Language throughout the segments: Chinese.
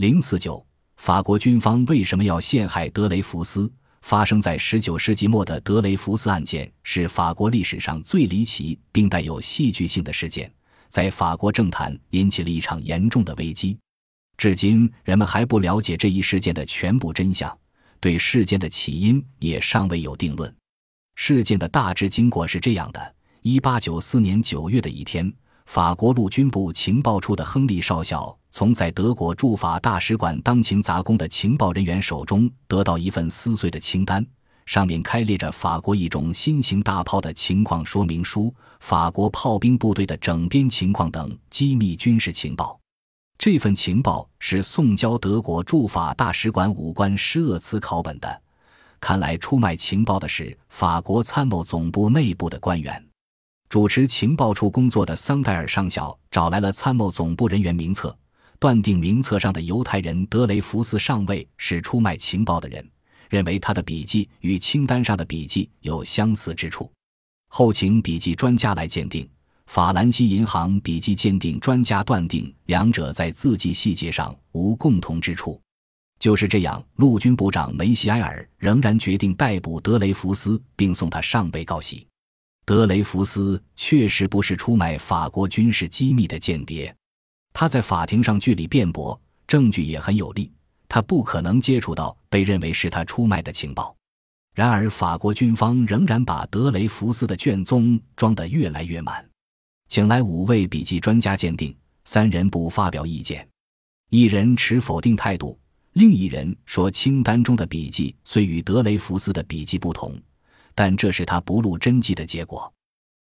零四九，法国军方为什么要陷害德雷福斯？发生在十九世纪末的德雷福斯案件是法国历史上最离奇并带有戏剧性的事件，在法国政坛引起了一场严重的危机。至今，人们还不了解这一事件的全部真相，对事件的起因也尚未有定论。事件的大致经过是这样的：一八九四年九月的一天，法国陆军部情报处的亨利少校。从在德国驻法大使馆当勤杂工的情报人员手中得到一份撕碎的清单，上面开列着法国一种新型大炮的情况说明书、法国炮兵部队的整编情况等机密军事情报。这份情报是送交德国驻法大使馆武官施厄茨考本的。看来出卖情报的是法国参谋总部内部的官员。主持情报处工作的桑代尔上校找来了参谋总部人员名册。断定名册上的犹太人德雷福斯上尉是出卖情报的人，认为他的笔记与清单上的笔记有相似之处，后请笔记专家来鉴定。法兰西银行笔记鉴定专家断定两者在字迹细节上无共同之处。就是这样，陆军部长梅西埃尔仍然决定逮捕德雷福斯，并送他上被告席。德雷福斯确实不是出卖法国军事机密的间谍。他在法庭上据理辩驳，证据也很有力。他不可能接触到被认为是他出卖的情报。然而，法国军方仍然把德雷福斯的卷宗装得越来越满，请来五位笔记专家鉴定，三人不发表意见，一人持否定态度，另一人说清单中的笔记虽与德雷福斯的笔记不同，但这是他不露真迹的结果。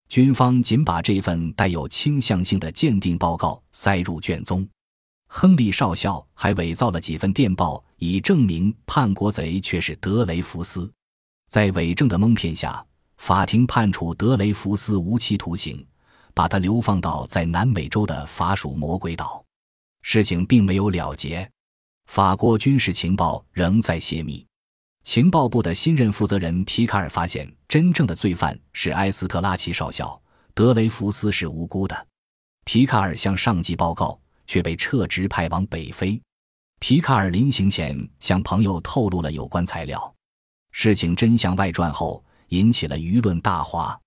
军方仅把这份带有倾向性的鉴定报告塞入卷宗，亨利少校还伪造了几份电报，以证明叛国贼却是德雷福斯。在伪证的蒙骗下，法庭判处德雷福斯无期徒刑，把他流放到在南美洲的法属魔鬼岛。事情并没有了结，法国军事情报仍在泄密。情报部的新任负责人皮卡尔发现，真正的罪犯是埃斯特拉奇少校，德雷福斯是无辜的。皮卡尔向上级报告，却被撤职，派往北非。皮卡尔临行前向朋友透露了有关材料。事情真相外传后，引起了舆论大哗。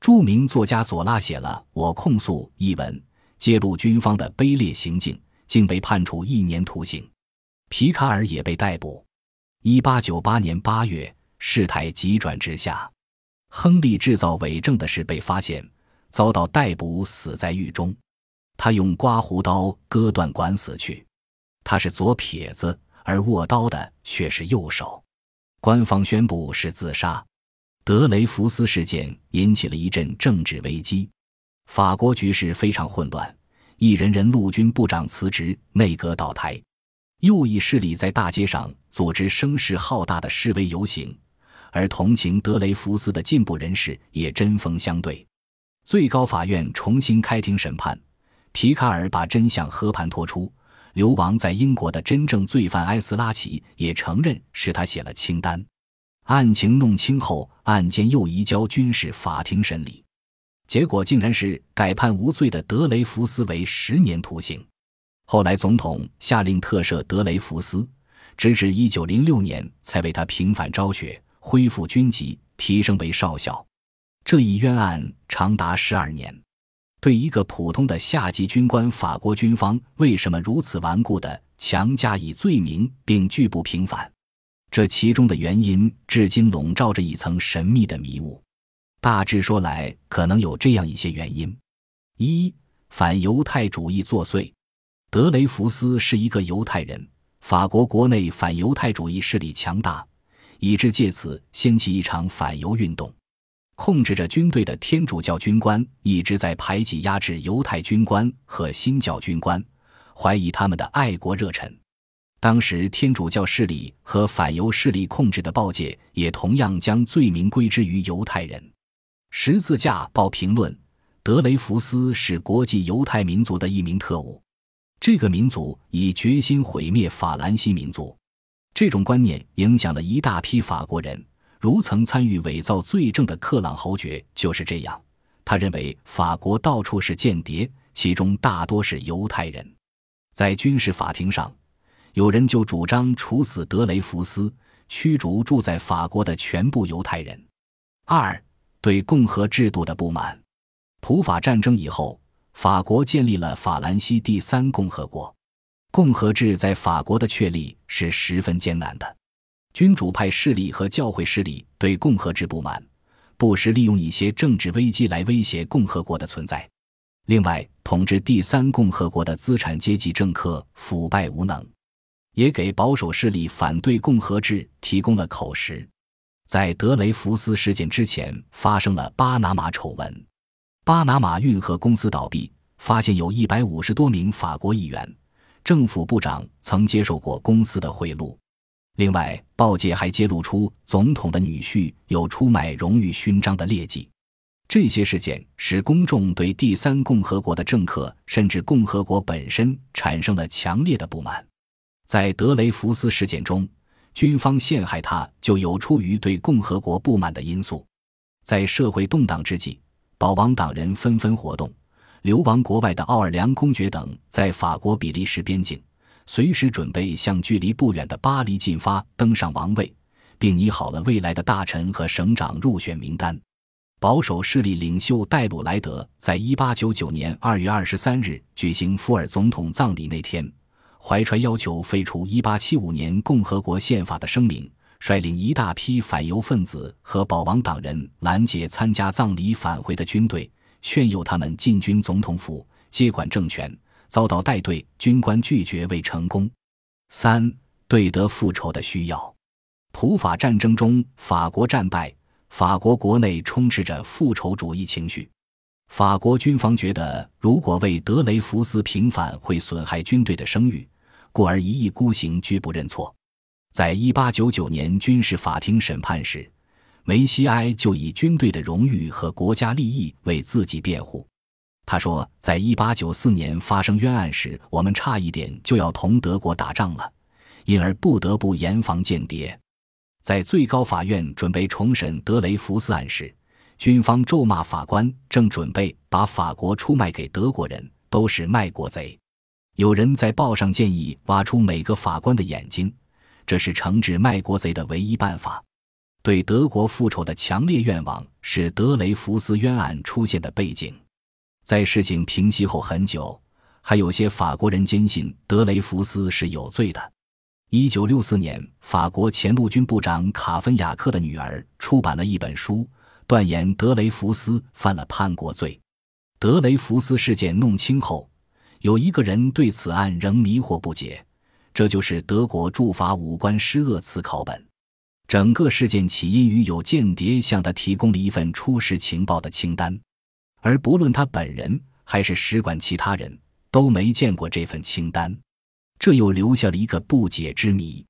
著名作家左拉写了《我控诉》一文，揭露军方的卑劣行径，竟被判处一年徒刑。皮卡尔也被逮捕。一八九八年八月，事态急转直下，亨利制造伪证的事被发现，遭到逮捕，死在狱中。他用刮胡刀割断管死去。他是左撇子，而握刀的却是右手。官方宣布是自杀。德雷福斯事件引起了一阵政治危机，法国局势非常混乱，一人人陆军部长辞职，内阁倒台。右翼势力在大街上组织声势浩大的示威游行，而同情德雷福斯的进步人士也针锋相对。最高法院重新开庭审判，皮卡尔把真相和盘托出。流亡在英国的真正罪犯埃斯拉奇也承认是他写了清单。案情弄清后，案件又移交军事法庭审理，结果竟然是改判无罪的德雷福斯为十年徒刑。后来，总统下令特赦德雷福斯，直至一九零六年才为他平反昭雪，恢复军籍，提升为少校。这一冤案长达十二年。对一个普通的下级军官，法国军方为什么如此顽固地强加以罪名，并拒不平反？这其中的原因，至今笼罩着一层神秘的迷雾。大致说来，可能有这样一些原因：一、反犹太主义作祟。德雷福斯是一个犹太人，法国国内反犹太主义势力强大，以致借此掀起一场反犹运动。控制着军队的天主教军官一直在排挤压制犹太军官和新教军官，怀疑他们的爱国热忱。当时天主教势力和反犹势力控制的报界也同样将罪名归之于犹太人。十字架报评论：德雷福斯是国际犹太民族的一名特务。这个民族已决心毁灭法兰西民族，这种观念影响了一大批法国人。如曾参与伪造罪证的克朗侯爵就是这样。他认为法国到处是间谍，其中大多是犹太人。在军事法庭上，有人就主张处死德雷福斯，驱逐住在法国的全部犹太人。二对共和制度的不满。普法战争以后，法国建立了法兰西第三共和国。共和制在法国的确立是十分艰难的。君主派势力和教会势力对共和制不满，不时利用一些政治危机来威胁共和国的存在。另外，统治第三共和国的资产阶级政客腐败无能，也给保守势力反对共和制提供了口实。在德雷福斯事件之前，发生了巴拿马丑闻。巴拿马运河公司倒闭，发现有一百五十多名法国议员、政府部长曾接受过公司的贿赂。另外，报界还揭露出总统的女婿有出卖荣誉勋章的劣迹。这些事件使公众对第三共和国的政客，甚至共和国本身产生了强烈的不满。在德雷福斯事件中，军方陷害他就有出于对共和国不满的因素。在社会动荡之际，保王党人纷纷活动，流亡国外的奥尔良公爵等在法国比利时边境。随时准备向距离不远的巴黎进发，登上王位，并拟好了未来的大臣和省长入选名单。保守势力领袖戴鲁莱德在一八九九年二月二十三日举行福尔总统葬礼那天，怀揣要求废除一八七五年共和国宪法的声明，率领一大批反犹分子和保王党人拦截参加葬礼返回的军队，劝诱他们进军总统府接管政权。遭到带队军官拒绝未成功。三对德复仇的需要。普法战争中，法国战败，法国国内充斥着复仇主义情绪。法国军方觉得，如果为德雷福斯平反会损害军队的声誉，故而一意孤行，拒不认错。在一八九九年军事法庭审判时，梅西埃就以军队的荣誉和国家利益为自己辩护。他说，在一八九四年发生冤案时，我们差一点就要同德国打仗了，因而不得不严防间谍。在最高法院准备重审德雷福斯案时，军方咒骂法官正准备把法国出卖给德国人，都是卖国贼。有人在报上建议挖出每个法官的眼睛，这是惩治卖国贼的唯一办法。对德国复仇的强烈愿望是德雷福斯冤案出现的背景。在事情平息后很久，还有些法国人坚信德雷福斯是有罪的。一九六四年，法国前陆军部长卡芬雅克的女儿出版了一本书，断言德雷福斯犯了叛国罪。德雷福斯事件弄清后，有一个人对此案仍迷惑不解，这就是德国驻法武官施厄茨考本。整个事件起因于有间谍向他提供了一份出事情报的清单。而不论他本人还是使馆其他人都没见过这份清单，这又留下了一个不解之谜。